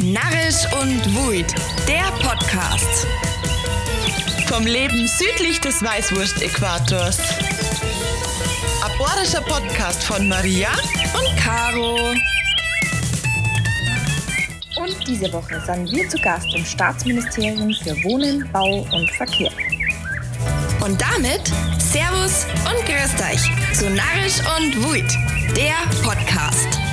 Narrisch und Wuid, der Podcast. Vom Leben südlich des Weißwurst-Äquators. Aborischer Podcast von Maria und Caro. Und diese Woche sind wir zu Gast im Staatsministerium für Wohnen, Bau und Verkehr. Und damit Servus und Grüßt euch zu Narrisch und Wuid, der Podcast.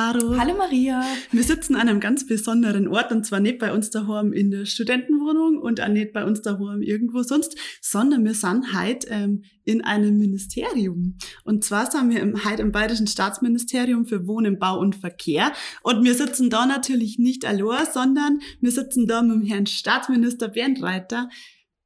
Caro. Hallo Maria. Wir sitzen an einem ganz besonderen Ort und zwar nicht bei uns daheim in der Studentenwohnung und auch nicht bei uns daheim irgendwo sonst, sondern wir sind heute ähm, in einem Ministerium. Und zwar sind wir im, heute im Bayerischen Staatsministerium für Wohnen, Bau und Verkehr. Und wir sitzen da natürlich nicht allein, sondern wir sitzen da mit dem Herrn Staatsminister Bernd Reiter.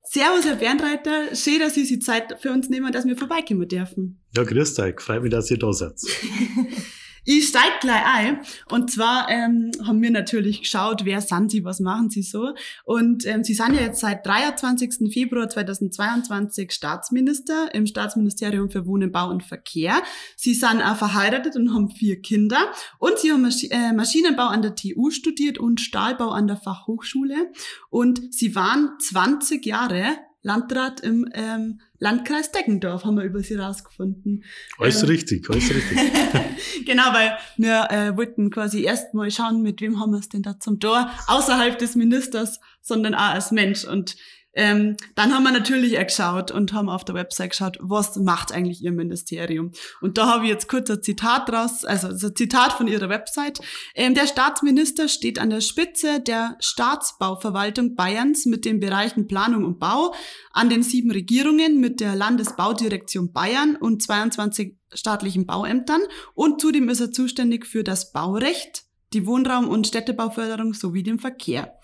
Servus, Herr Bernd Reiter. Schön, dass Sie sich Zeit für uns nehmen, dass wir vorbeikommen dürfen. Ja, grüß euch. Freut mich, dass ihr da seid. Ich steig gleich ein. Und zwar ähm, haben wir natürlich geschaut, wer sind sie, was machen sie so. Und ähm, sie sind ja jetzt seit 23. Februar 2022 Staatsminister im Staatsministerium für Wohnen, Bau und Verkehr. Sie sind auch verheiratet und haben vier Kinder. Und sie haben Maschi äh, Maschinenbau an der TU studiert und Stahlbau an der Fachhochschule. Und sie waren 20 Jahre Landrat im ähm, Landkreis Deggendorf, haben wir über sie rausgefunden. Alles Ähm, richtig, alles richtig. genau, weil wir äh, wollten quasi erst mal schauen, mit wem haben wir es denn da zum Tor, außerhalb des Ministers, sondern auch als Mensch. Und ähm, dann haben wir natürlich auch geschaut und haben auf der Website geschaut, was macht eigentlich ihr Ministerium. Und da habe ich jetzt kurz ein Zitat draus, also ein Zitat von ihrer Website. Ähm, der Staatsminister steht an der Spitze der Staatsbauverwaltung Bayerns mit den Bereichen Planung und Bau, an den sieben Regierungen mit der Landesbaudirektion Bayern und 22 staatlichen Bauämtern und zudem ist er zuständig für das Baurecht, die Wohnraum- und Städtebauförderung sowie den Verkehr.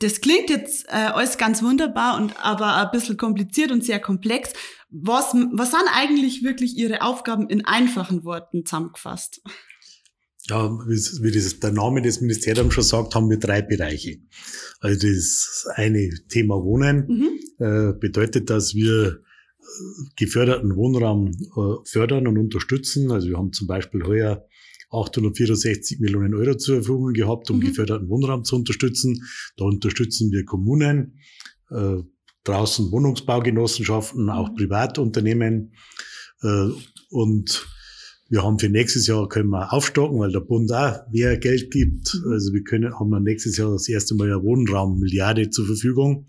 Das klingt jetzt äh, alles ganz wunderbar und aber ein bisschen kompliziert und sehr komplex. Was, was sind eigentlich wirklich Ihre Aufgaben in einfachen Worten zusammengefasst? Ja, wie, das, der Name des Ministeriums schon sagt, haben wir drei Bereiche. Also das eine Thema Wohnen Mhm. äh, bedeutet, dass wir äh, geförderten Wohnraum äh, fördern und unterstützen. Also wir haben zum Beispiel heuer 864 Millionen Euro zur Verfügung gehabt, um Mhm. geförderten Wohnraum zu unterstützen. Da unterstützen wir Kommunen, äh, draußen Wohnungsbaugenossenschaften, auch Mhm. Privatunternehmen. Äh, und wir haben für nächstes Jahr können wir aufstocken, weil der Bund auch mehr Geld gibt. Mhm. Also wir können, haben wir nächstes Jahr das erste Mal eine Wohnraummilliarde zur Verfügung.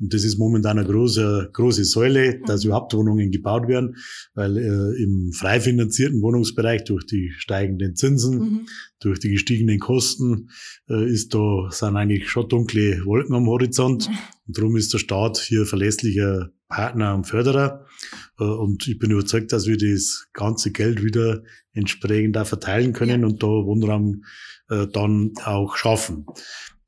Und das ist momentan eine große, große Säule, dass Mhm. überhaupt Wohnungen gebaut werden, weil äh, im frei finanzierten Wohnungsbereich durch die steigenden Zinsen, Mhm. durch die gestiegenen Kosten, äh, ist da, sind eigentlich schon dunkle Wolken am Horizont. Und darum ist der Staat hier verlässlicher Partner und Förderer. Äh, Und ich bin überzeugt, dass wir das ganze Geld wieder entsprechend da verteilen können Ja. und da Wohnraum äh, dann auch schaffen.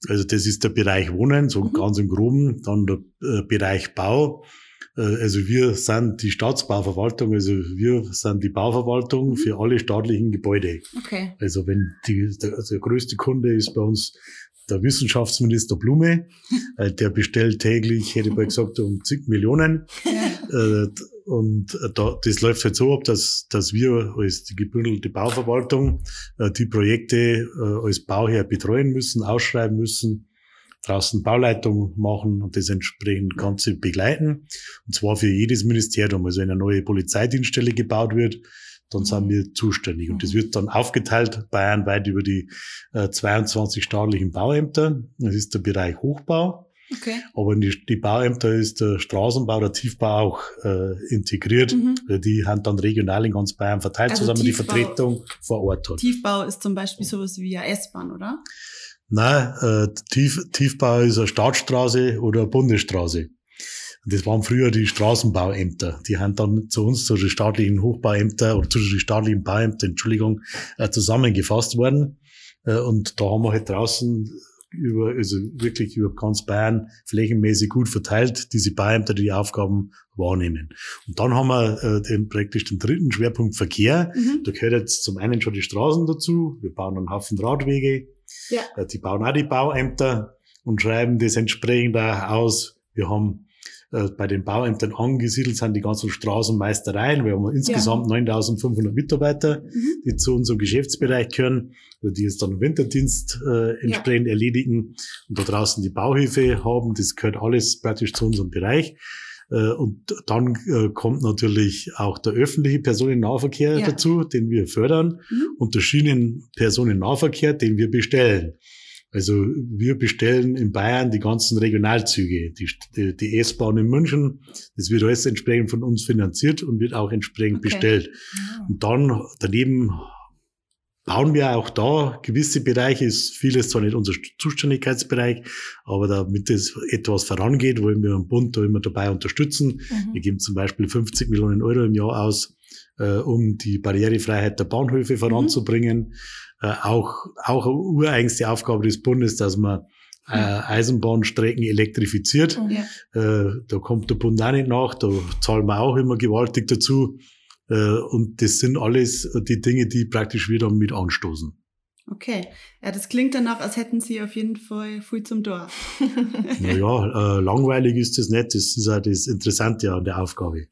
Also das ist der Bereich Wohnen, so Mhm. ganz im Groben. Dann der äh, Bereich Bau. Äh, Also wir sind die Staatsbauverwaltung, also wir sind die Bauverwaltung Mhm. für alle staatlichen Gebäude. Okay. Also wenn die, der, also der größte Kunde ist bei uns der Wissenschaftsminister Blume, äh, der bestellt täglich, hätte ich mal gesagt, um zig Millionen. Und äh, da, das läuft halt so ab, dass, dass wir als die gebündelte Bauverwaltung äh, die Projekte äh, als Bauherr betreuen müssen, ausschreiben müssen, draußen Bauleitung machen und das entsprechend Ganze begleiten. Und zwar für jedes Ministerium. Also wenn eine neue Polizeidienststelle gebaut wird, dann sind wir zuständig. Und das wird dann aufgeteilt bayernweit über die äh, 22 staatlichen Bauämter. Das ist der Bereich Hochbau. Okay. Aber in die, die Bauämter ist der Straßenbau, der Tiefbau auch äh, integriert. Mhm. Die haben dann regional in ganz Bayern verteilt, Also zusammen die Tiefbau- Vertretung vor Ort hat. Tiefbau ist zum Beispiel sowas wie eine S-Bahn, oder? Nein, äh, Tief, Tiefbau ist eine Staatsstraße oder eine Bundesstraße. Und Das waren früher die Straßenbauämter. Die haben dann zu uns, zu den staatlichen Hochbauämtern oder zu den staatlichen Bauämtern, Entschuldigung, äh, zusammengefasst worden. Äh, Und da haben wir halt draußen über, also wirklich über ganz Bayern flächenmäßig gut verteilt, diese Bauämter, die die Aufgaben wahrnehmen. Und dann haben wir äh, den, praktisch den dritten Schwerpunkt Verkehr. Mhm. Da gehört jetzt zum einen schon die Straßen dazu. Wir bauen einen Haufen Radwege. Ja. Äh, Die bauen auch die Bauämter und schreiben das entsprechend auch aus. Wir haben äh, bei den Bauämtern angesiedelt sind, die ganzen Straßenmeistereien. Wir haben insgesamt ja. 9500 Mitarbeiter, mhm. die zu unserem Geschäftsbereich gehören, die jetzt dann Winterdienst äh, entsprechend ja. erledigen und da draußen die Bauhilfe haben. Das gehört alles praktisch zu unserem Bereich. Äh, und dann äh, kommt natürlich auch der öffentliche Personennahverkehr ja. dazu, den wir fördern, mhm. und der Schienenpersonennahverkehr, den wir bestellen. Also wir bestellen in Bayern die ganzen Regionalzüge, die, die S-Bahn in München. Das wird alles entsprechend von uns finanziert und wird auch entsprechend okay. bestellt. Ja. Und dann daneben bauen wir auch da gewisse Bereiche, ist vieles zwar nicht unser Zuständigkeitsbereich, aber damit es etwas vorangeht, wollen wir am Bund da immer dabei unterstützen. Mhm. Wir geben zum Beispiel 50 Millionen Euro im Jahr aus, äh, um die Barrierefreiheit der Bahnhöfe voranzubringen. Mhm. Äh, auch, auch eine ureigenste Aufgabe des Bundes, dass man äh, Eisenbahnstrecken elektrifiziert. Mhm. Äh, da kommt der Bund auch nicht nach, da zahlen wir auch immer gewaltig dazu. Äh, und das sind alles die Dinge, die praktisch wieder mit anstoßen. Okay, ja, das klingt danach, als hätten Sie auf jeden Fall viel zum Dorf. naja, äh, langweilig ist das nicht. Das ist auch das Interessante an der Aufgabe.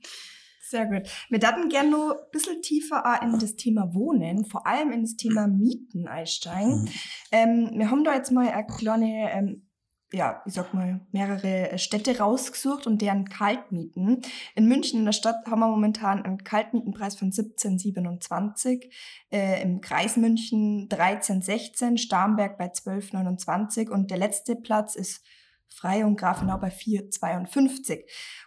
Sehr gut. Wir würden gerne noch ein bisschen tiefer in das Thema Wohnen, vor allem in das Thema Mieten einsteigen. Mhm. Ähm, wir haben da jetzt mal eine kleine ähm, ja, ich sag mal, mehrere Städte rausgesucht und deren Kaltmieten. In München in der Stadt haben wir momentan einen Kaltmietenpreis von 17,27, äh, im Kreis München 13,16, Starnberg bei 12,29 und der letzte Platz ist Frei und Grafenau bei 4,52.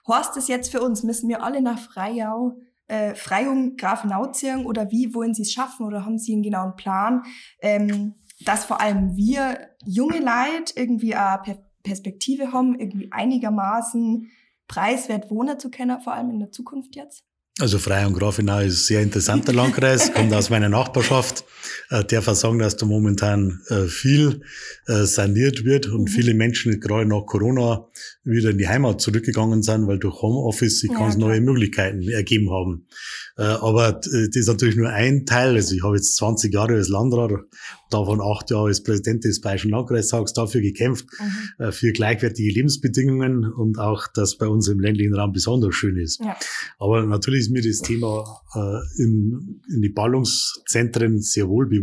Horst ist jetzt für uns, müssen wir alle nach Freiau, äh, Freiung Grafenau ziehen oder wie wollen Sie es schaffen oder haben Sie einen genauen Plan? Ähm, dass vor allem wir junge Leute irgendwie eine Perspektive haben, irgendwie einigermaßen preiswert wohnen zu können, vor allem in der Zukunft jetzt? Also Frei und Grafenau ist ein sehr interessanter Landkreis, kommt aus meiner Nachbarschaft. Äh, der versagen, dass da momentan äh, viel äh, saniert wird und mhm. viele Menschen gerade nach Corona wieder in die Heimat zurückgegangen sind, weil durch Homeoffice sich ja, ganz klar. neue Möglichkeiten ergeben haben. Aber das ist natürlich nur ein Teil. Also ich habe jetzt 20 Jahre als Landrat, davon acht Jahre als Präsident des Bayerischen Landkreistags dafür gekämpft, mhm. für gleichwertige Lebensbedingungen und auch, dass bei uns im ländlichen Raum besonders schön ist. Ja. Aber natürlich ist mir das Thema in, in die Ballungszentren sehr wohl bewusst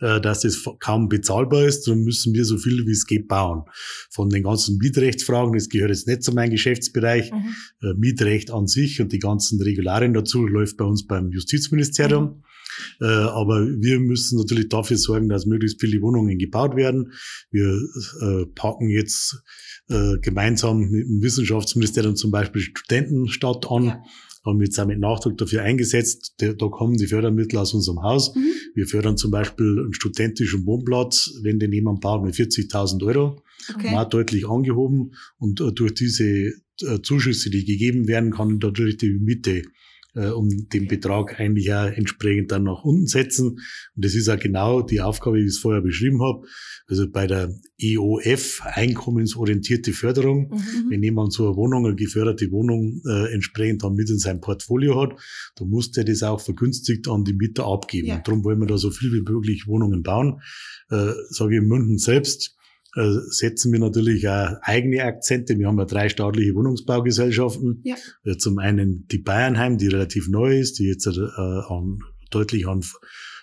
äh, dass das kaum bezahlbar ist, darum müssen wir so viel wie es geht bauen. Von den ganzen Mietrechtsfragen, das gehört jetzt nicht zu meinem Geschäftsbereich, mhm. Äh, Mietrecht an sich und die ganzen Regularien dazu läuft bei uns beim Justizministerium. Mhm. Äh, aber wir müssen natürlich dafür sorgen, dass möglichst viele Wohnungen gebaut werden. Wir äh, packen jetzt äh, gemeinsam mit dem Wissenschaftsministerium zum Beispiel Studentenstadt an. Ja haben wir jetzt auch mit Nachdruck dafür eingesetzt. Da, da kommen die Fördermittel aus unserem Haus. Mhm. Wir fördern zum Beispiel einen studentischen Wohnplatz, wenn den jemand baut, mit 40.000 Euro. Okay. Mal deutlich angehoben. Und äh, durch diese äh, Zuschüsse, die gegeben werden, kann natürlich die Miete äh, um den Betrag eigentlich auch entsprechend dann nach unten setzen. Und das ist auch genau die Aufgabe, wie ich es vorher beschrieben habe. Also bei der EOF, einkommensorientierte Förderung, mhm. wenn jemand so eine Wohnung, eine geförderte Wohnung äh, entsprechend dann mit in seinem Portfolio hat, dann muss der das auch vergünstigt an die Mieter abgeben. Ja. Und darum wollen wir da so viel wie möglich Wohnungen bauen. Äh, sage ich in München selbst, setzen wir natürlich auch eigene Akzente. Wir haben ja drei staatliche Wohnungsbaugesellschaften. Ja. Äh, zum einen die Bayernheim, die relativ neu ist, die jetzt äh, an, deutlich an,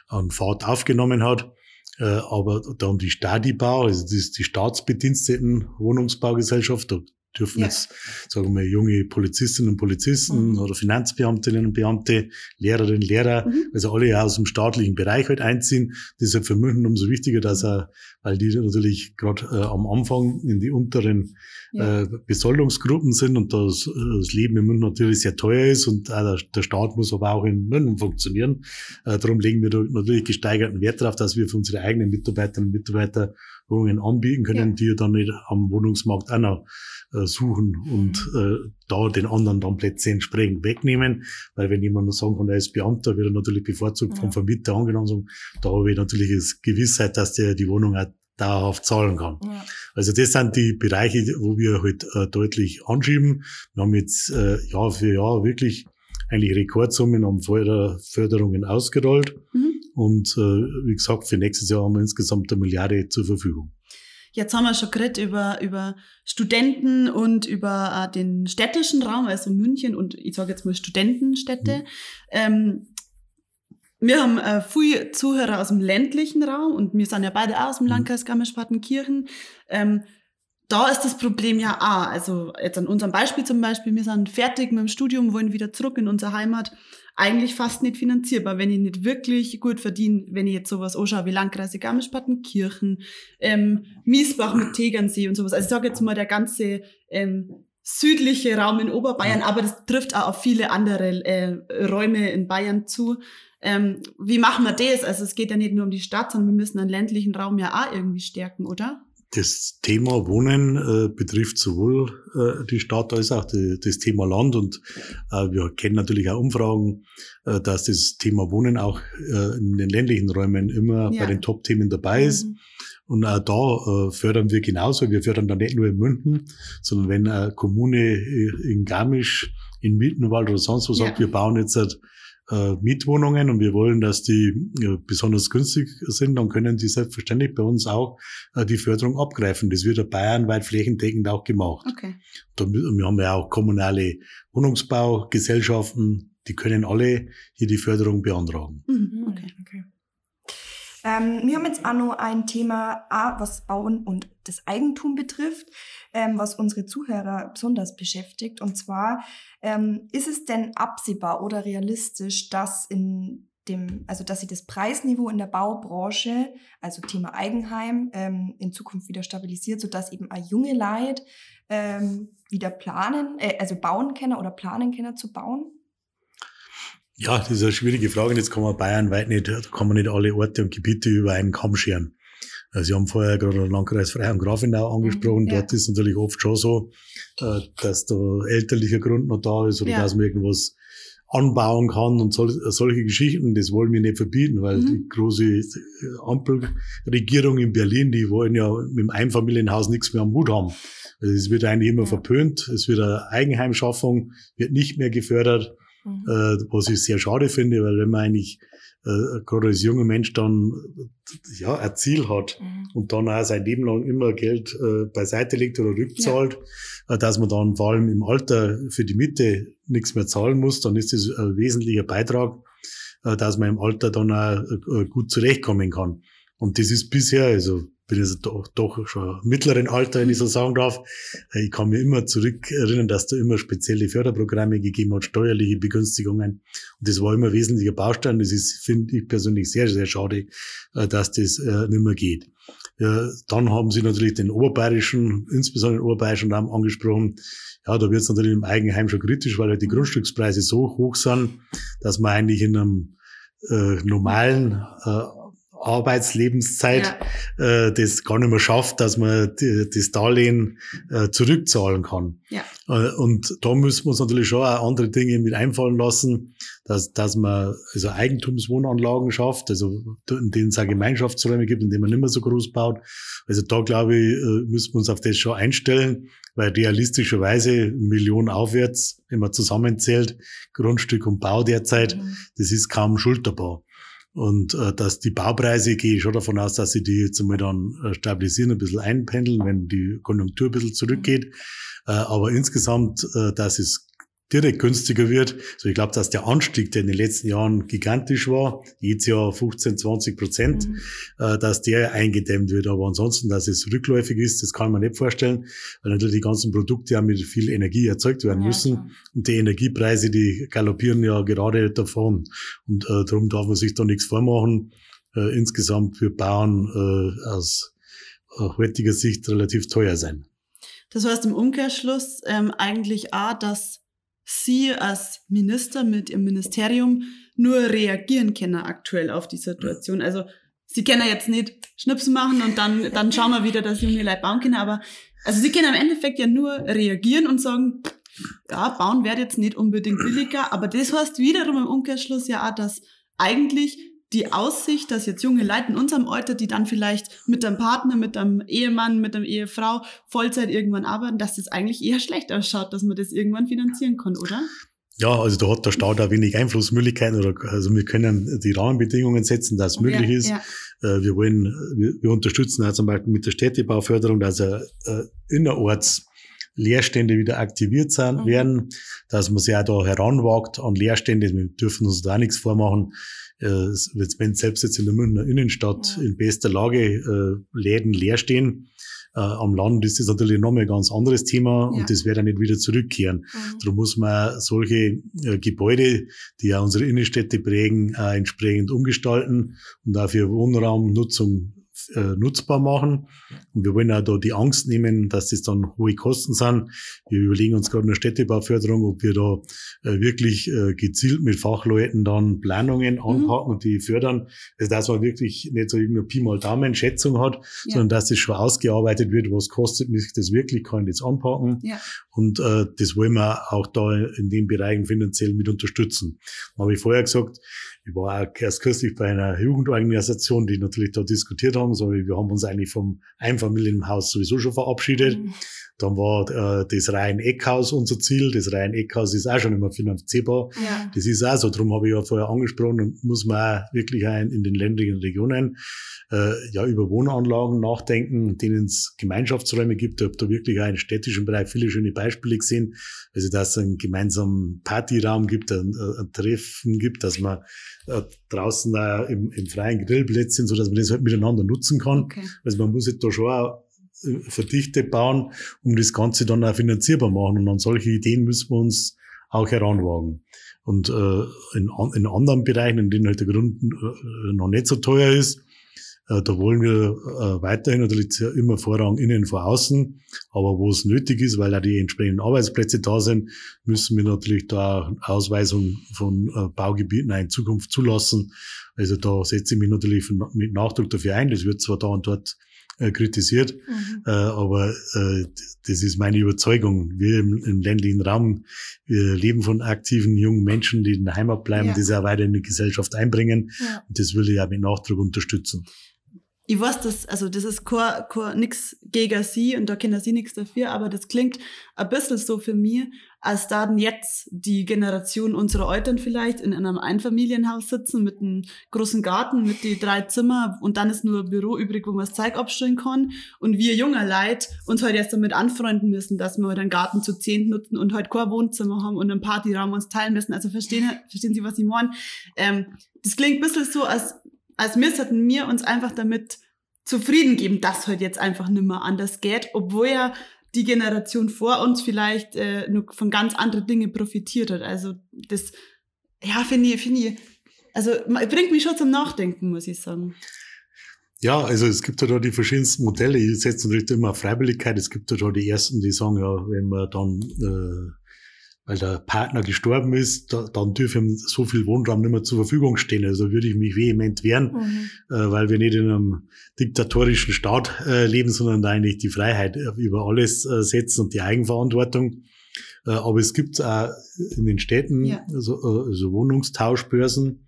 an Fahrt aufgenommen hat. Äh, aber dann die Stadibau, also das ist die Staatsbediensteten Wohnungsbaugesellschaft, da dürfen ja. jetzt, sagen wir, junge Polizistinnen und Polizisten mhm. oder Finanzbeamtinnen und Beamte, Lehrerinnen und Lehrer, mhm. also alle aus dem staatlichen Bereich halt einziehen. Das ist halt für München umso wichtiger, dass er, weil die natürlich gerade äh, am Anfang in die unteren ja. äh, Besoldungsgruppen sind und das, das Leben in München natürlich sehr teuer ist und äh, der, der Staat muss aber auch in München funktionieren. Äh, darum legen wir natürlich gesteigerten Wert darauf, dass wir für unsere eigenen Mitarbeiterinnen und Mitarbeiter Wohnungen anbieten können, ja. die dann nicht am Wohnungsmarkt auch noch äh, suchen und äh, da den anderen dann Plätze entsprechend wegnehmen. Weil wenn jemand nur sagen kann, er ist Beamter, wird er natürlich bevorzugt ja. vom Vermieter angenommen. Sagen, da habe ich natürlich die Gewissheit, dass der die Wohnung auch dauerhaft zahlen kann. Ja. Also das sind die Bereiche, wo wir halt äh, deutlich anschieben. Wir haben jetzt äh, Jahr für Jahr wirklich eigentlich Rekordsummen an Förder Förderungen ausgerollt. Mhm. Und äh, wie gesagt, für nächstes Jahr haben wir insgesamt eine Milliarde zur Verfügung. Jetzt haben wir schon geredet über, über Studenten und über äh, den städtischen Raum, also München und ich sage jetzt mal Studentenstädte. Mhm. Ähm, wir haben äh, viele Zuhörer aus dem ländlichen Raum und wir sind ja beide auch aus dem mhm. Landkreis Garmisch-Partenkirchen. Ähm, da ist das Problem ja auch, also jetzt an unserem Beispiel zum Beispiel, wir sind fertig mit dem Studium, wollen wieder zurück in unsere Heimat, eigentlich fast nicht finanzierbar, wenn ich nicht wirklich gut verdiene, wenn ich jetzt sowas anschaue wie Landkreise Garmisch-Partenkirchen, ähm, Miesbach mit Tegernsee und sowas. Also ich sage jetzt mal der ganze ähm, südliche Raum in Oberbayern, aber das trifft auch auf viele andere äh, Räume in Bayern zu. Ähm, wie machen wir das? Also es geht ja nicht nur um die Stadt, sondern wir müssen den ländlichen Raum ja auch irgendwie stärken, oder? Das Thema Wohnen äh, betrifft sowohl äh, die Stadt als auch die, das Thema Land. Und äh, wir kennen natürlich auch Umfragen, äh, dass das Thema Wohnen auch äh, in den ländlichen Räumen immer ja. bei den Top-Themen dabei ist. Mhm. Und auch da äh, fördern wir genauso. Wir fördern da nicht nur in München, sondern wenn eine Kommune in Garmisch, in Mittenwald oder sonst wo ja. sagt, wir bauen jetzt halt äh, Mietwohnungen und wir wollen, dass die äh, besonders günstig sind, dann können die selbstverständlich bei uns auch äh, die Förderung abgreifen. Das wird ja bayernweit flächendeckend auch gemacht. Okay. Und wir haben ja auch kommunale Wohnungsbaugesellschaften, die können alle hier die Förderung beantragen. Mhm, okay, okay. Ähm, wir haben jetzt auch noch ein Thema, was Bauen und das Eigentum betrifft, ähm, was unsere Zuhörer besonders beschäftigt. Und zwar, ähm, ist es denn absehbar oder realistisch, dass in dem, also dass sich das Preisniveau in der Baubranche, also Thema Eigenheim, ähm, in Zukunft wieder stabilisiert, sodass eben ein junge Leid ähm, wieder planen, äh, also bauen können oder planen können zu bauen? Ja, das ist eine schwierige Frage. Und jetzt kann man Bayern weit nicht, kann man nicht alle Orte und Gebiete über einen Kamm scheren. Also Sie haben vorher gerade den Landkreis Freiham Grafenau angesprochen. Mhm, ja. Dort ist natürlich oft schon so, äh, dass da elterlicher Grund noch da ist oder ja. dass man irgendwas anbauen kann und solche Geschichten. Das wollen wir nicht verbieten, weil mhm. die große Ampelregierung in Berlin, die wollen ja mit dem Einfamilienhaus nichts mehr am Hut haben. Also es wird eigentlich immer ja. verpönt. Es wird eine Eigenheimschaffung, wird nicht mehr gefördert mhm. äh, was ich sehr schade finde, weil wenn man eigentlich äh, gerade als junger Mensch dann ja ein Ziel hat mhm. und dann auch sein Leben lang immer Geld äh, beiseite legt oder rückzahlt, ja. äh, dass man dann vor allem im Alter für die Miete nichts mehr zahlen muss, dann ist das ein wesentlicher Beitrag, äh, dass man im Alter dann auch gut zurechtkommen kann. Und das ist bisher, also bin jetzt doch, doch schon mittleren Alter, wenn ich so sagen darf. Ich kann mir immer zurück erinnern, dass da immer spezielle Förderprogramme gegeben hat, steuerliche Begünstigungen. Und das war immer ein wesentlicher Baustein. Das ist, finde ich persönlich sehr, sehr schade, äh, dass das äh, nicht mehr geht. Dann haben Sie natürlich den oberbayerischen, insbesondere den oberbayerischen Raum angesprochen. Ja, da wird es natürlich im Eigenheim schon kritisch, weil halt die Grundstückspreise so hoch sind, dass man eigentlich in einem äh, normalen äh, Arbeitslebenszeit ja. äh, das gar nicht mehr schafft, dass man die, das Darlehen äh, zurückzahlen kann. Ja. Äh, und da müssen wir uns natürlich schon auch andere Dinge mit einfallen lassen, dass, dass man also Eigentumswohnanlagen schafft, also in denen es auch Gemeinschaftsräume gibt, in denen man nicht mehr so groß baut. Also da glaube ich, äh, müssen wir uns auf das schon einstellen, weil realistischerweise Millionen aufwärts, wenn man zusammenzählt, Grundstück und Bau derzeit, mhm. das ist kaum schulterbar. Und äh, dass die Baupreise, gehe ich schon davon aus, dass sie die jetzt einmal dann äh, stabilisieren, ein bisschen einpendeln, wenn die Konjunktur ein bisschen zurückgeht. Äh, aber insgesamt, äh, dass es direkt günstiger wird. So, ich glaube, dass der Anstieg, der in den letzten Jahren gigantisch war, jedes Jahr 15, 20 Prozent, mhm. äh, dass der eingedämmt wird. Aber ansonsten, dass es rückläufig ist, das kann man nicht vorstellen, weil natürlich die ganzen Produkte ja mit viel Energie erzeugt werden ja, müssen. Klar. Und die Energiepreise, die galoppieren ja gerade davon. Und äh, darum darf man sich da nichts vormachen. Äh, insgesamt für Bauern äh, aus äh, heutiger Sicht relativ teuer sein. Das heißt im Umkehrschluss ähm, eigentlich auch, dass Sie als Minister mit Ihrem Ministerium nur reagieren können aktuell auf die Situation. Also Sie können jetzt nicht Schnipsen machen und dann, dann schauen wir wieder, dass junge Leute bauen können, aber also Sie können im Endeffekt ja nur reagieren und sagen, ja, bauen wird jetzt nicht unbedingt billiger, aber das heißt wiederum im Umkehrschluss ja auch, dass eigentlich die Aussicht, dass jetzt junge Leute in unserem Alter, die dann vielleicht mit einem Partner, mit einem Ehemann, mit einer Ehefrau Vollzeit irgendwann arbeiten, dass das eigentlich eher schlecht ausschaut, dass man das irgendwann finanzieren kann, oder? Ja, also da hat der Staat auch wenig Einflussmöglichkeiten oder also wir können die Rahmenbedingungen setzen, dass es möglich ist. Ja. Äh, wir wollen, wir, unterstützen auch zum Beispiel mit der Städtebauförderung, dass er äh, innerorts Leerstände wieder aktiviert sind, mhm. werden, dass man sich auch da heranwagt an Leerstände. Wir dürfen uns da nichts vormachen. Äh, wenn selbst jetzt in der Münchner Innenstadt ja. in bester Lage äh, Läden leer stehen, äh, am Land ist das natürlich nochmal ein ganz anderes Thema ja. und das wird dann nicht wieder zurückkehren. Mhm. Darum muss man solche äh, Gebäude, die ja unsere Innenstädte prägen, äh, entsprechend umgestalten und dafür Wohnraumnutzung äh, nutzbar machen. Und wir wollen auch da die Angst nehmen, dass das dann hohe Kosten sind. Wir überlegen uns gerade in der Städtebauförderung, ob wir da äh, wirklich äh, gezielt mit Fachleuten dann Planungen mhm. anpacken mhm. und die fördern. Also dass man wirklich nicht so irgendeine Pi mal Daumen Schätzung hat, ja. sondern dass das schon ausgearbeitet wird, was kostet mich das wirklich, kann ich das anpacken. Ja. Und äh, das wollen wir auch da in den Bereichen finanziell mit unterstützen. Habe ich vorher gesagt, ich war auch erst kürzlich bei einer Jugendorganisation, die natürlich da diskutiert haben, so wir haben uns eigentlich vom Einfamilienhaus sowieso schon verabschiedet. Mhm. Dann war äh, das Rhein-Eckhaus unser Ziel. Das Rhein-Eckhaus ist auch schon immer finanzierbar. Ja. Das ist auch so. Darum habe ich ja vorher angesprochen und muss man auch wirklich auch in den ländlichen Regionen äh, ja über Wohnanlagen nachdenken, denen es Gemeinschaftsräume gibt. Ich habe da wirklich auch im städtischen Bereich viele schöne Beispiele gesehen. Also dass es einen gemeinsamen Partyraum gibt, ein, ein Treffen gibt, dass man äh, draußen äh, im, im freien Grillplätzchen, so dass man das halt miteinander nutzen kann. Okay. Also man muss halt da schon auch äh, verdichtet bauen, um das Ganze dann auch finanzierbar machen. Und an solche Ideen müssen wir uns auch heranwagen. Und äh, in, in anderen Bereichen, in denen halt der Grund äh, noch nicht so teuer ist, da wollen wir äh, weiterhin natürlich immer Vorrang innen vor außen. Aber wo es nötig ist, weil auch die entsprechenden Arbeitsplätze da sind, müssen wir natürlich da Ausweisung von äh, Baugebieten in Zukunft zulassen. Also da setze ich mich natürlich mit Nachdruck dafür ein. Das wird zwar da und dort kritisiert, mhm. aber das ist meine Überzeugung. Wir im, im, ländlichen Raum, wir leben von aktiven jungen Menschen, die in der Heimat bleiben, ja. die sich auch weiter in die Gesellschaft einbringen. Ja. Und das will ich ja mit Nachdruck unterstützen ich weiß das, also das ist kein, kein, nix gegen sie und da können sie nichts dafür, aber das klingt ein bisschen so für mich, als da jetzt die Generation unserer Eltern vielleicht in einem Einfamilienhaus sitzen mit einem großen Garten, mit die drei Zimmer und dann ist nur ein Büro übrig, wo man das Zeug abstellen kann und wir junger Leute uns heute erst damit anfreunden müssen, dass wir heute einen Garten zu zehn nutzen und heute kein Wohnzimmer haben und einen Partyraum uns teilen müssen. Also verstehen, verstehen Sie, was ich meine? Ähm, das klingt ein bisschen so, als als hatten wir uns einfach damit zufrieden geben, dass halt jetzt einfach nicht mehr anders geht, obwohl ja die Generation vor uns vielleicht äh, nur von ganz anderen Dingen profitiert hat. Also das, ja, finde ich, finde ich, also bringt mich schon zum Nachdenken, muss ich sagen. Ja, also es gibt ja da die verschiedensten Modelle. Ich setze natürlich immer auf Freiwilligkeit. Es gibt ja da die ersten, die sagen, ja, wenn man dann äh, weil der Partner gestorben ist, da, dann dürfe ihm so viel Wohnraum nicht mehr zur Verfügung stehen. Also würde ich mich vehement wehren, mhm. äh, weil wir nicht in einem diktatorischen Staat äh, leben, sondern da eigentlich die Freiheit über alles äh, setzen und die Eigenverantwortung. Äh, aber es gibt auch in den Städten ja. so, also, so Wohnungstauschbörsen,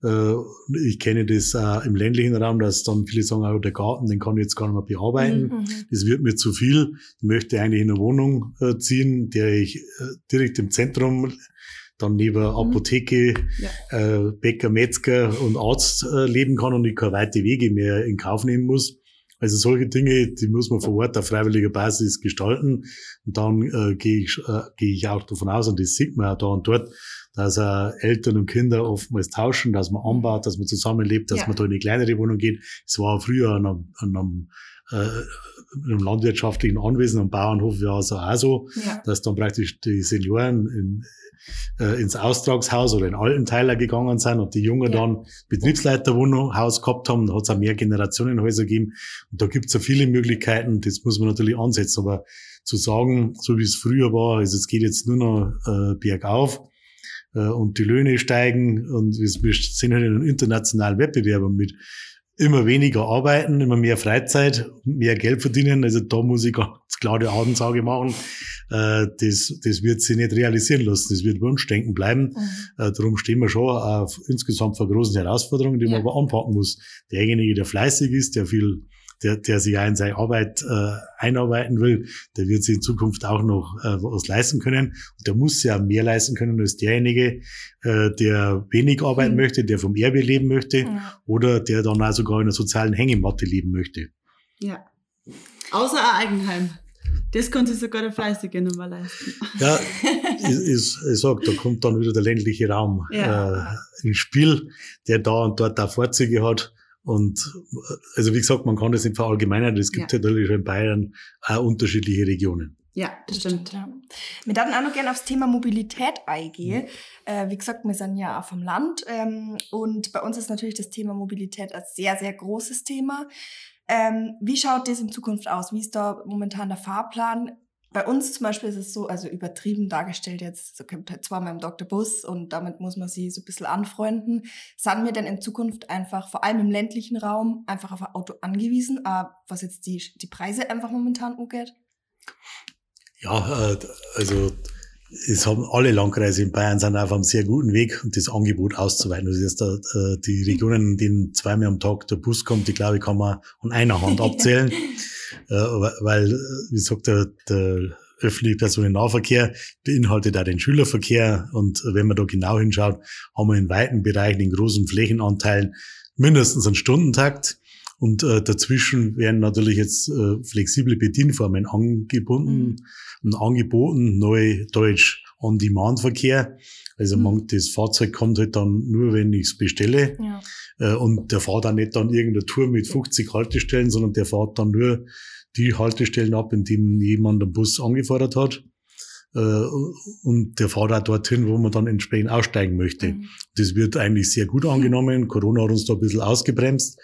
ich kenne das äh, im ländlichen Raum, dass dann viele sagen, oh, der Garten, den kann ich jetzt gar nicht mehr bearbeiten. Mhm. Das wird mir zu viel. Ich möchte eigentlich in eine Wohnung äh, ziehen, der ich direkt im Zentrum dann neben mhm. Apotheke, ja. äh, Bäcker, Metzger und Arzt äh, leben kann und ich keine weite Wege mehr in Kauf nehmen muss. Also solche Dinge, die muss man vor Ort auf freiwilliger Basis gestalten. Und dann äh, gehe ich, äh, gehe ich auch davon aus, und das sieht man auch da und dort, dass äh, Eltern und Kinder oftmals tauschen, dass man anbaut, dass man zusammenlebt, dass ja. man da in eine kleinere Wohnung geht. Es war früher an einem, an einem, äh, einem landwirtschaftlichen Anwesen, am Bauernhof war es auch so, ja. dass dann praktisch die Senioren in, äh, ins Austragshaus oder in Altenteiler gegangen sind und die Jungen ja. dann Betriebsleiterwohnhaus gehabt haben. Da hat es auch mehr Generationenhäuser gegeben. Und da gibt es ja viele Möglichkeiten, das muss man natürlich ansetzen. Aber zu sagen, so wie es früher war, also es geht jetzt nur noch äh, bergauf, äh, und die Löhne steigen und wir sind halt in einem internationalen Wettbewerb mit immer weniger arbeiten, immer mehr Freizeit, mehr Geld verdienen. Also da muss ich ganz klar die Aussage machen, das, das wird sich nicht realisieren lassen. Das wird Wunschdenken bleiben. Mhm. Äh, darum stehen wir schon auf insgesamt vor großen Herausforderungen, die ja. man aber anpacken muss. Derjenige, der fleißig ist, der viel der, der sich auch in seine Arbeit äh, einarbeiten will, der wird sich in Zukunft auch noch äh, was leisten können. Und der muss ja mehr leisten können als derjenige, äh, der wenig arbeiten mhm. möchte, der vom Erbe leben möchte ja. oder der dann auch sogar in einer sozialen Hängematte leben möchte. Ja. Außer ein Eigenheim. Das kann sich sogar der Fleißige nicht mehr leisten. Ja, ich, ich, ich sag, da kommt dann wieder der ländliche Raum ja. äh, ins Spiel, der da und dort auch Fahrzeuge hat. Und also wie gesagt, man kann das nicht verallgemeinern. Es gibt ja. natürlich in Bayern auch unterschiedliche Regionen. Ja, das stimmt. Ja. Wir würden auch noch gerne aufs Thema Mobilität eingehen. Mhm. Äh, wie gesagt, wir sind ja auch vom Land ähm, und bei uns ist natürlich das Thema Mobilität ein sehr, sehr großes Thema. Ähm, wie schaut das in Zukunft aus? Wie ist da momentan der Fahrplan? Bei uns zum Beispiel ist es so, also übertrieben dargestellt jetzt, so kommt halt zweimal im Dr. Bus und damit muss man sie so ein bisschen anfreunden. Sind wir denn in Zukunft einfach, vor allem im ländlichen Raum, einfach auf ein Auto angewiesen, äh, was jetzt die, die Preise einfach momentan angeht? Ja, äh, also es haben alle Landkreise in Bayern sind auf einem sehr guten Weg, das Angebot auszuweiten. Also jetzt da, äh, die Regionen, in denen zweimal am Tag der Bus kommt, die glaube ich kann man an einer Hand abzählen, äh, weil, wie gesagt, der, der öffentliche Personennahverkehr beinhaltet auch den Schülerverkehr und wenn man da genau hinschaut, haben wir in weiten Bereichen, in großen Flächenanteilen mindestens einen Stundentakt. Und äh, dazwischen werden natürlich jetzt äh, flexible Bedienformen angebunden mhm. und angeboten, neu Deutsch On-Demand-Verkehr. Also mhm. man, das Fahrzeug kommt halt dann nur, wenn ich es bestelle. Ja. Äh, und der fährt auch nicht dann irgendeine Tour mit 50 Haltestellen, sondern der fährt dann nur die Haltestellen ab, in denen jemand den Bus angefordert hat. Äh, und der fährt auch dorthin, wo man dann entsprechend aussteigen möchte. Mhm. Das wird eigentlich sehr gut angenommen. Corona hat uns da ein bisschen ausgebremst.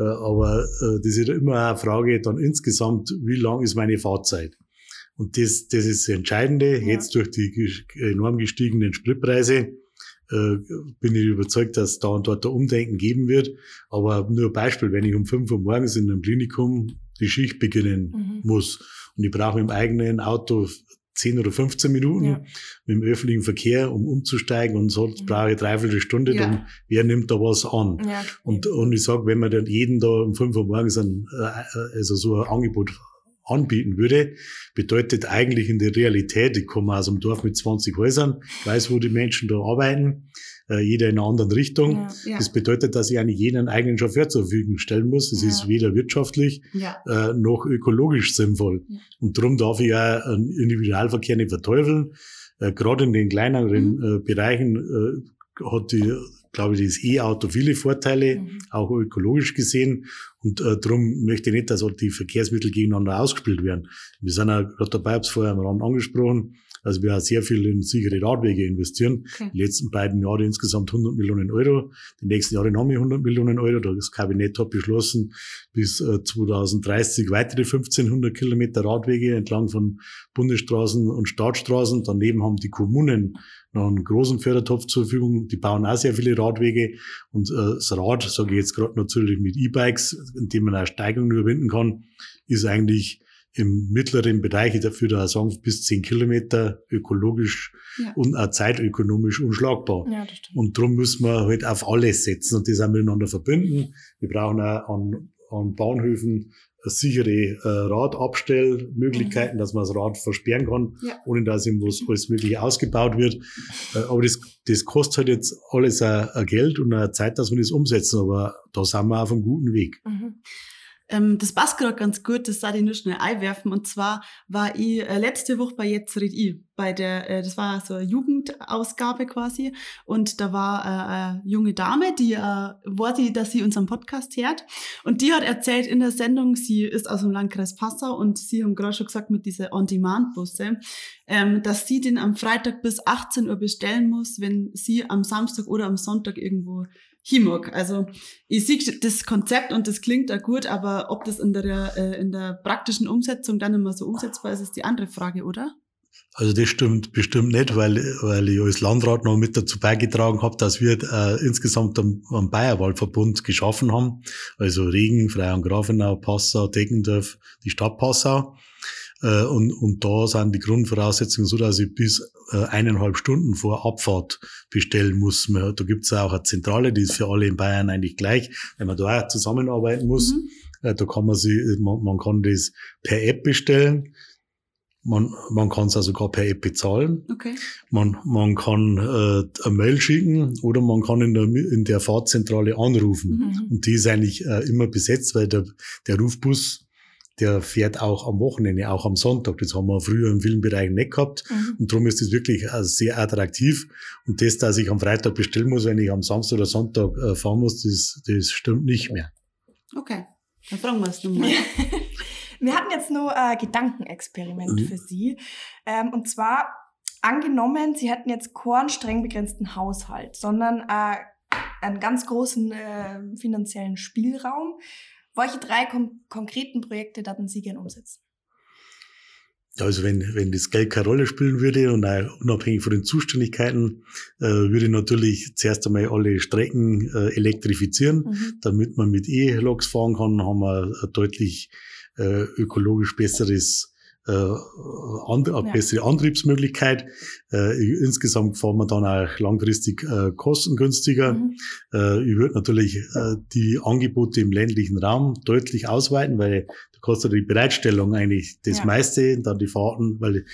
Äh, aber äh, das ist immer eine Frage dann insgesamt, wie lang ist meine Fahrzeit? Und das, das ist das Entscheidende. Ja. Jetzt durch die enorm gestiegenen Spritpreise äh, bin ich überzeugt, dass da und dort ein Umdenken geben wird. Aber nur ein Beispiel, wenn ich um 5 Uhr morgens in einem Klinikum die Schicht beginnen mhm. muss und ich brauche im eigenen Auto 10 oder 15 Minuten ja. mit dem öffentlichen Verkehr, um umzusteigen und so mhm. brauche ich dreiviertel Stunde, ja. dann wer nimmt da was an? Ja. Und, und ich sage, wenn man dann jeden da um 5 Uhr morgens ein, äh, also so ein Angebot anbieten würde, bedeutet eigentlich in der Realität, ich komme aus einem Dorf mit 20 Häusern, weiß, wo die Menschen da arbeiten, äh, jeder in einer anderen Richtung. Ja, ja. Das bedeutet, dass ich eigentlich jeden eigenen Chauffeur zur Verfügung stellen muss. Das ja. ist weder wirtschaftlich äh, noch ökologisch sinnvoll. Und darum darf ich ja einen Individualverkehr nicht verteufeln. Äh, Gerade in den kleineren mhm. äh, Bereichen äh, hat die glaube ich, das E-Auto viele Vorteile, mhm. auch ökologisch gesehen. Und äh, darum möchte ich nicht, dass die Verkehrsmittel gegeneinander ausgespielt werden. Wir sind ja gerade dabei, habe es vorher am Rand angesprochen, also wir haben sehr viel in sichere Radwege investieren. Okay. Die letzten beiden Jahre insgesamt 100 Millionen Euro. Die nächsten Jahre noch mehr 100 Millionen Euro. Das Kabinett hat beschlossen, bis äh, 2030 weitere 1500 Kilometer Radwege entlang von Bundesstraßen und Staatsstraßen. Daneben haben die Kommunen noch einen großen Fördertopf zur Verfügung. Die bauen auch sehr viele Radwege. Und äh, das Rad, sage ich jetzt gerade natürlich mit E-Bikes, in dem man eine Steigung überwinden kann, ist eigentlich im mittleren Bereich, dafür da sagen, bis zehn Kilometer ökologisch ja. und auch zeitökonomisch unschlagbar. Ja, und darum müssen wir halt auf alles setzen und das auch miteinander verbinden. Wir brauchen auch an, an Bahnhöfen sichere äh, Radabstellmöglichkeiten, mhm. dass man das Rad versperren kann, ja. ohne dass irgendwas alles Mögliche ausgebaut wird. Äh, aber das, das kostet halt jetzt alles ein Geld und eine Zeit, dass wir das umsetzen. Aber da sind wir auf einem guten Weg. Mhm. Ähm, das passt gerade ganz gut, das soll ich nur schnell einwerfen. Und zwar war ich äh, letzte Woche bei Jetzt red ich, bei der, äh, das war so eine Jugendausgabe quasi. Und da war äh, eine junge Dame, die äh, wollte, dass sie unseren Podcast hört. Und die hat erzählt in der Sendung, sie ist aus dem Landkreis Passau und sie haben gerade schon gesagt mit dieser On-Demand-Busse, ähm, dass sie den am Freitag bis 18 Uhr bestellen muss, wenn sie am Samstag oder am Sonntag irgendwo Himog. Also ich sehe das Konzept und das klingt da gut, aber ob das in der, äh, in der praktischen Umsetzung dann immer so umsetzbar ist, ist die andere Frage, oder? Also das stimmt bestimmt nicht, weil, weil ich als Landrat noch mit dazu beigetragen habe, dass wir äh, insgesamt einen, einen Bayerwaldverbund geschaffen haben. Also Regen, Freyang Grafenau, Passau, Deggendorf, die Stadt Passau. Äh, und, und da sind die Grundvoraussetzungen so, dass ich bis äh, eineinhalb Stunden vor Abfahrt bestellen muss. Da gibt's auch eine Zentrale, die ist für alle in Bayern eigentlich gleich, wenn man da auch zusammenarbeiten muss. Mhm. Äh, da kann man sie, man, man kann das per App bestellen. Man, man kann es auch sogar per App bezahlen. Okay. Man, man kann äh, eine Mail schicken oder man kann in der, in der Fahrzentrale anrufen. Mhm. Und die ist eigentlich äh, immer besetzt, weil der, der Rufbus, der fährt auch am Wochenende, auch am Sonntag. Das haben wir früher im Filmbereich nicht gehabt. Mhm. Und darum ist das wirklich äh, sehr attraktiv. Und das, dass ich am Freitag bestellen muss, wenn ich am Samstag oder Sonntag äh, fahren muss, das, das stimmt nicht mehr. Okay, dann fragen wir es nochmal. Wir hatten jetzt nur ein Gedankenexperiment mhm. für Sie. Ähm, und zwar angenommen, Sie hätten jetzt keinen streng begrenzten Haushalt, sondern äh, einen ganz großen äh, finanziellen Spielraum. Welche drei kon konkreten Projekte würden Sie gerne umsetzen? Also wenn, wenn das Geld keine Rolle spielen würde und auch unabhängig von den Zuständigkeiten, äh, würde ich natürlich zuerst einmal alle Strecken äh, elektrifizieren, mhm. damit man mit E-Loks fahren kann, haben wir deutlich äh, ökologisch besseres äh, and, ja. bessere Antriebsmöglichkeit. Äh, insgesamt fahren wir dann auch langfristig äh, kostengünstiger. Mhm. Äh, ich würde natürlich äh, die Angebote im ländlichen Raum deutlich ausweiten, weil da kostet die Bereitstellung eigentlich das ja. meiste, dann die Fahrten, weil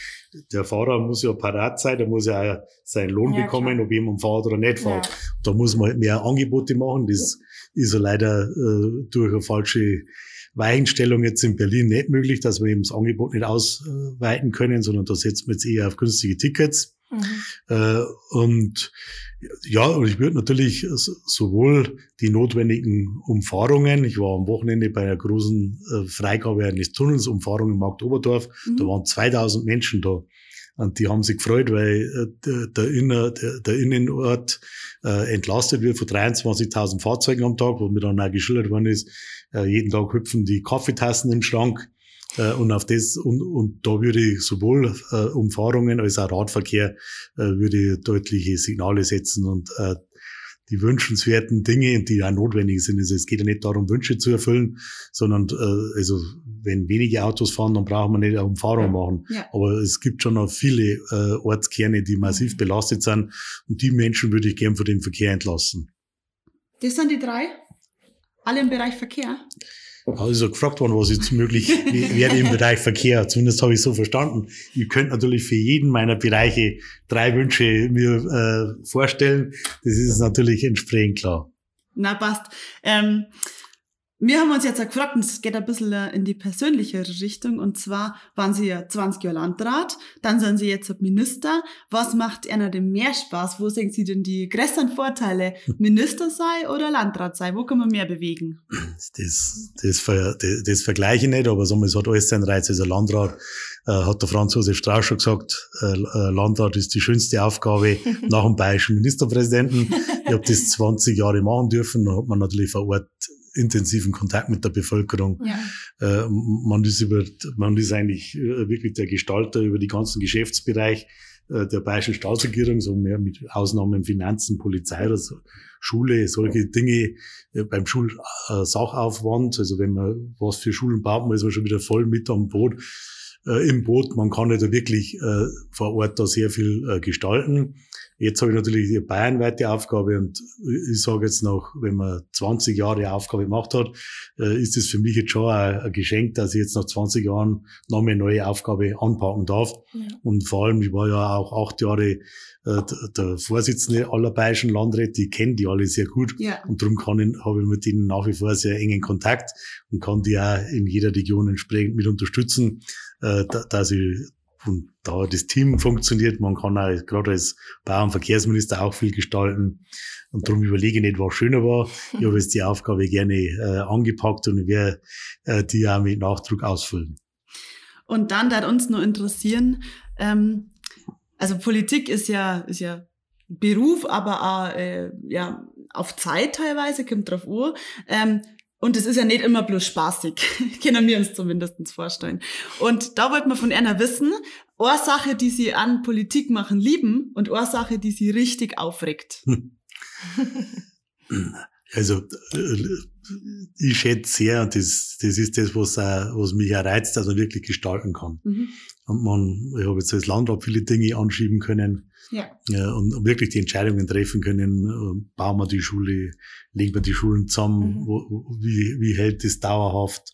der Fahrer muss ja parat sein, der muss ja auch seinen Lohn ja, bekommen, klar. ob jemand fährt oder nicht fährt. Da muss man mehr Angebote machen. Das ist ja leider äh, durch eine falsche Weichenstellung jetzt in Berlin nicht möglich, dass wir eben das Angebot nicht ausweiten können, sondern da setzen wir jetzt eher auf günstige Tickets. Mhm. Äh, und ja, und ich würde natürlich sowohl die notwendigen Umfahrungen, ich war am Wochenende bei einer großen äh, Freigabe eines Tunnels, Umfahrung in Markt Oberdorf, mhm. da waren 2000 Menschen da. Und die haben sich gefreut, weil äh, der, Inner, der, der Innenort äh, entlastet wird von 23.000 Fahrzeugen am Tag, wo mir dann auch geschildert worden ist, äh, jeden Tag hüpfen die Kaffeetassen im Schrank. Äh, und auf das, und, und da würde ich sowohl äh, Umfahrungen als auch Radverkehr äh, würde ich deutliche Signale setzen und äh, die wünschenswerten Dinge, die ja notwendig sind. Also es geht ja nicht darum, Wünsche zu erfüllen, sondern äh, also wenn wenige Autos fahren, dann braucht man nicht eine Umfahrung machen. Ja. Aber es gibt schon noch viele äh, Ortskerne, die massiv mhm. belastet sind und die Menschen würde ich gern von dem Verkehr entlassen. Das sind die drei? Alle im Bereich Verkehr? Also gefragt worden, was jetzt möglich wäre im Bereich Verkehr. Zumindest habe ich so verstanden. Ihr könnt natürlich für jeden meiner Bereiche drei Wünsche mir äh, vorstellen. Das ist natürlich entsprechend klar. Na, passt. Ähm, wir haben uns jetzt gefragt, und es geht ein bisschen äh, in die persönlichere Richtung, und zwar waren Sie ja 20 Jahre Landrat, dann sind Sie jetzt Minister. Was macht einer denn mehr Spaß? Wo sehen Sie denn die größeren Vorteile? Minister sei oder Landrat sei? Wo kann man mehr bewegen? Das, das, das, das vergleiche ich nicht, aber so, es hat alles seinen Reiz. Also Landrat äh, hat der Franz Josef Strauß schon gesagt, äh, äh Landrat ist die schönste Aufgabe nach dem bayerischen Ministerpräsidenten. Ich habe das 20 Jahre machen dürfen, da hat man natürlich vor Ort intensiven Kontakt mit der Bevölkerung. Ja. Äh, man, ist über, man ist eigentlich äh, wirklich der Gestalter über die ganzen Geschäftsbereich äh, der bayerischen Staatsregierung, so mehr mit Ausnahmen Finanzen, Polizei oder so, Schule, solche Dinge äh, beim Schulsachaufwand. also wenn man was für Schulen baut, man ist man schon wieder voll mit am Boot äh, im Boot. Man kann ja da wirklich äh, vor Ort da sehr viel äh, gestalten. Jetzt habe ich natürlich die bayernweite Aufgabe und ich sage jetzt noch, wenn man 20 Jahre Aufgabe gemacht hat, äh, ist es für mich jetzt schon ein, Geschenk, dass ich jetzt nach 20 Jahren noch eine neue Aufgabe anpacken darf. Ja. Und vor allem, ich war ja auch acht Jahre äh, der Vorsitzende aller bayerischen Landräte, ich kenne die alle sehr gut ja. und darum kann ich, habe ich mit denen nach wie vor sehr engen Kontakt und kann die auch in jeder Region entsprechend mit unterstützen, äh, dass ich und da das Team funktioniert, man kann auch gerade als Bau- und Verkehrsminister auch viel gestalten. Und darum überlege ich nicht, was schöner war. Ich habe jetzt die Aufgabe gerne äh, angepackt und werde äh, die auch mit Nachdruck ausfüllen. Und dann da uns nur interessieren, ähm, also Politik ist ja, ist ja Beruf, aber auch äh, ja, auf Zeit teilweise, kommt drauf an. Ähm, und es ist ja nicht immer bloß spaßig. Können wir uns zumindest vorstellen. Und da wollten wir von einer wissen, Ursache, die sie an Politik machen, lieben und Ursache, die sie richtig aufregt. Also, äh, ich schätze sehr, und das, das ist das, was, auch, was mich auch reizt, dass man wirklich gestalten kann. Mhm. Und man, ich habe jetzt als Landrat viele Dinge anschieben können Ja. ja, und wirklich die Entscheidungen treffen können. äh, Bauen wir die Schule, legen wir die Schulen zusammen, Mhm. wo, wie, wie hält das dauerhaft?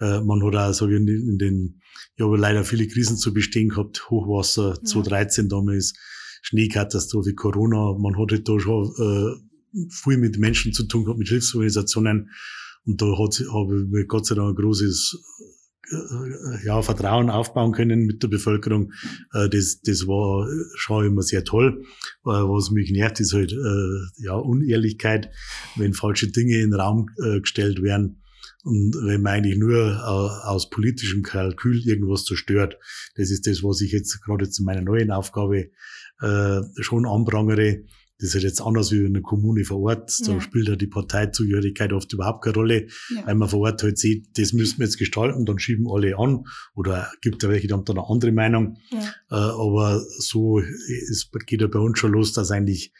Äh, man hat auch, sage ich, in, in den, ich habe leider viele Krisen zu bestehen gehabt, Hochwasser, Ja. 2013 damals, Schneekatastrophe, Corona, man hatte da schon äh, viel mit Menschen zu tun gehabt, mit Hilfsorganisationen und da hat, habe ich Gott sei Dank ein großes ja, Vertrauen aufbauen können mit der Bevölkerung. Äh, das, das war schon immer sehr toll. Äh, was mich nervt, ist halt äh, ja, Unehrlichkeit, wenn falsche Dinge in den Raum äh, gestellt werden. Und wenn man eigentlich nur äh, aus politischem Kalkül irgendwas zerstört, das ist das, was ich jetzt gerade zu meiner neuen Aufgabe äh, schon anprangere. Das ist halt jetzt anders wie in einer Kommune vor Ort. Da Ja. spielt ja die Parteizugehörigkeit oft überhaupt keine Rolle, Ja. weil man vor Ort halt sieht, das müssen wir jetzt gestalten, dann schieben alle an. Oder gibt ja welche, die haben dann eine andere Meinung. Ja. Äh, aber so es geht ja bei uns schon los, dass eigentlich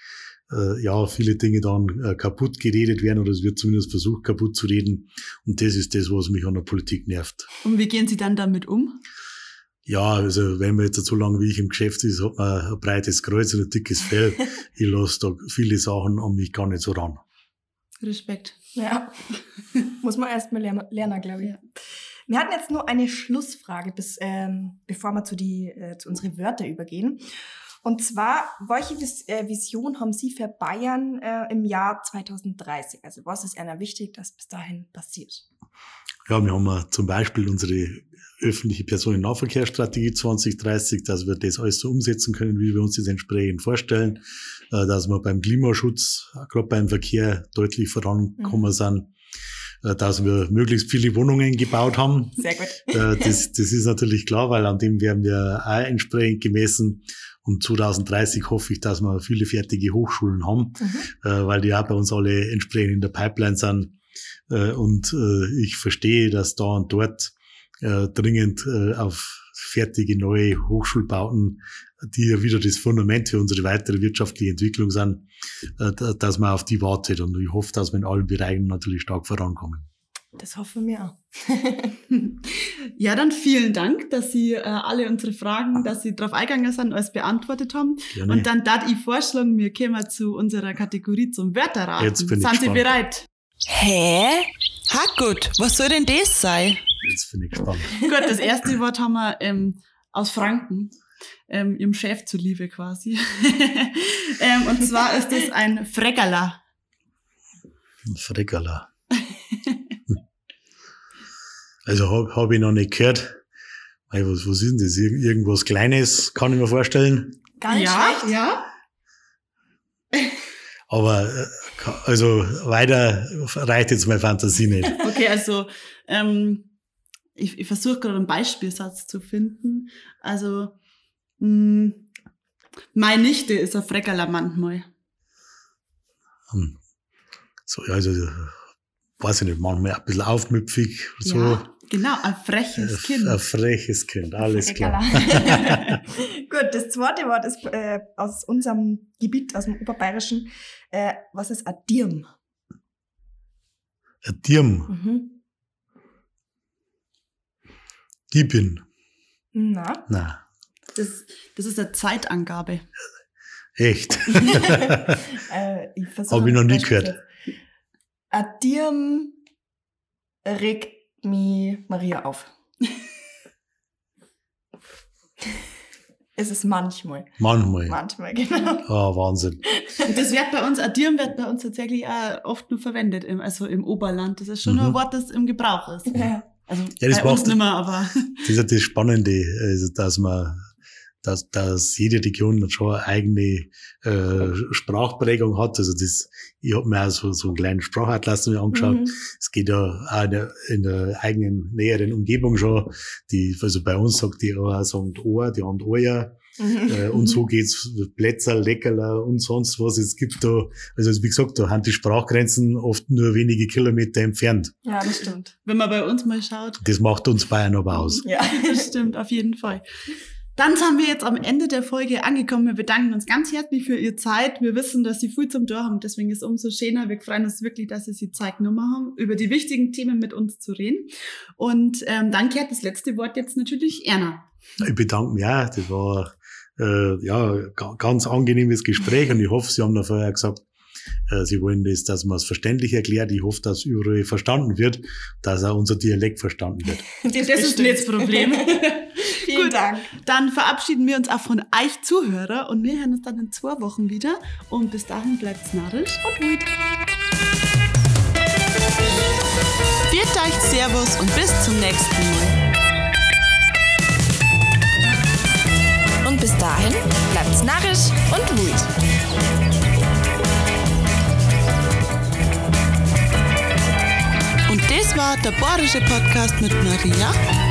äh, ja viele Dinge dann äh, kaputt geredet werden oder es wird zumindest versucht kaputt zu reden. Und das ist das, was mich an der Politik nervt. Und wie gehen Sie dann damit um? Ja, also wenn man jetzt so lange wie ich im Geschäft ist, hat man ein breites Kreuz und ein dickes Fell. ich lasse da viele Sachen an mich gar nicht so ran. Respekt. Ja. Muss man erstmal lernen, lernen glaube ich. Ja. Wir hatten jetzt nur eine Schlussfrage, bis, ähm, bevor wir zu, die, äh, zu unseren Wörter übergehen. Und zwar, welche Vis äh, Vision haben Sie für Bayern äh, im Jahr 2030? Also was ist Ihnen wichtig, dass bis dahin passiert? Ja, wir haben ja zum Beispiel unsere öffentliche Personennahverkehrsstrategie 2030, dass wir das alles so umsetzen können, wie wir uns das entsprechend vorstellen, äh, dass wir beim Klimaschutz, gerade beim Verkehr, deutlich vorankommen Mhm. sind, äh, dass wir möglichst viele Wohnungen gebaut haben. Sehr gut. Äh, das, das ist natürlich klar, weil an dem werden wir auch entsprechend gemessen. Und 2030 hoffe ich, dass wir viele fertige Hochschulen haben, Mhm. äh, weil die auch bei uns alle entsprechend in der Pipeline sind. Äh, und äh, ich verstehe, dass da und dort äh, dringend äh, auf fertige neue Hochschulbauten, die ja wieder das Fundament für unsere weitere wirtschaftliche Entwicklung sind, äh, da- dass man auf die wartet. Und ich hoffe, dass wir in allen Bereichen natürlich stark vorankommen. Das hoffen wir auch. Ja, dann vielen Dank, dass Sie äh, alle unsere Fragen, dass Sie darauf eingegangen sind, alles beantwortet haben. Gerne. Und dann darf ich vorschlagen, wir kommen zu unserer Kategorie zum Wörterraten. Jetzt bin ich sind Sie gespannt. bereit? Hä? Ha gut, was soll denn das sein? Jetzt bin ich gespannt. Gut, das erste Wort haben wir ähm, aus Franken, ähm, Ihrem Chef zuliebe quasi. ähm, und zwar ist es ein Freckerler. Ein Freckerler. Also habe hab ich noch nicht gehört. Was, was ist denn das? Irg irgendwas Kleines, kann ich mir vorstellen. Gar nicht ja, schlecht. ja. Aber äh, also weiter reicht jetzt meine Fantasie nicht. Okay, also ähm, ich, ich versuche gerade einen Beispielsatz zu finden. Also mh, meine Nichte ist ein Freckerler manchmal. Hm. So, ja, also, weiß ich nicht, manchmal ein bisschen aufmüpfig, so. Ja, genau, ein Äh, freches Kind. Ein freches Kind, alles klar. Gut, das zweite Wort ist äh, aus unserem Gebiet, aus dem Oberbayerischen. Äh, was ist Adirm? Ein Dirm, Mhm. Diebin. Na? Na, Das, das ist eine Zeitangabe. echt. äh, ich versuche Hab ich noch nie gehört. Adirm regt mich Maria auf. es ist manchmal. Manchmal. Manchmal, genau. Ah, Wahnsinn. Und das wird bei uns, Addieren wird bei uns tatsächlich auch oft nur verwendet, im, also im Oberland. Das ist schon Mhm. nur ein Wort, das im Gebrauch ist. Ja. Also Ja, das bei uns mehr, aber Das ist ja das Spannende, also, dass man, dass, dass jede Region schon eine eigene äh, Sprachprägung hat. Also das, ich habe mir auch so, so einen kleinen Sprachatlas mir angeschaut. Mhm. Es geht ja auch in der, in der eigenen näheren Umgebung schon. Die, also bei uns sagt die auch, sagen die Ohr, die haben Ohr. Mhm. Äh, und so geht's Plätzer, Leckerler und sonst was. Es gibt da, also wie gesagt, da haben die Sprachgrenzen oft nur wenige Kilometer entfernt. Ja, das stimmt. wenn man bei uns mal schaut, Das macht uns Bayern aber aus. Ja. das stimmt auf jeden Fall. Dann sind wir jetzt am Ende der Folge angekommen. Wir bedanken uns ganz herzlich für Ihre Zeit. Wir wissen, dass Sie viel zum Tor haben. Deswegen ist es umso schöner. Wir freuen uns wirklich, dass Sie die Zeit genommen haben, über die wichtigen Themen mit uns zu reden. Und ähm, dann kehrt das letzte Wort jetzt natürlich Erna. Ich bedanke mich auch. Das war äh, ja ganz angenehmes Gespräch und ich hoffe, Sie haben da vorher gesagt, äh, Sie wollen das, dass man es verständlich erklärt. Ich hoffe, dass überall verstanden wird, dass auch unser Dialekt verstanden wird. das, das ist nicht das Problem. Vielen Gut, Dank. Dann verabschieden wir uns auch von euch Zuhörer und wir hören uns dann in zwei Wochen wieder. Und bis dahin bleibt's narrisch und gut. Viert euch Servus und bis zum nächsten Mal. Bis dahin bleibt's narrisch und wut. Und das war der Bayerische Podcast mit Maria.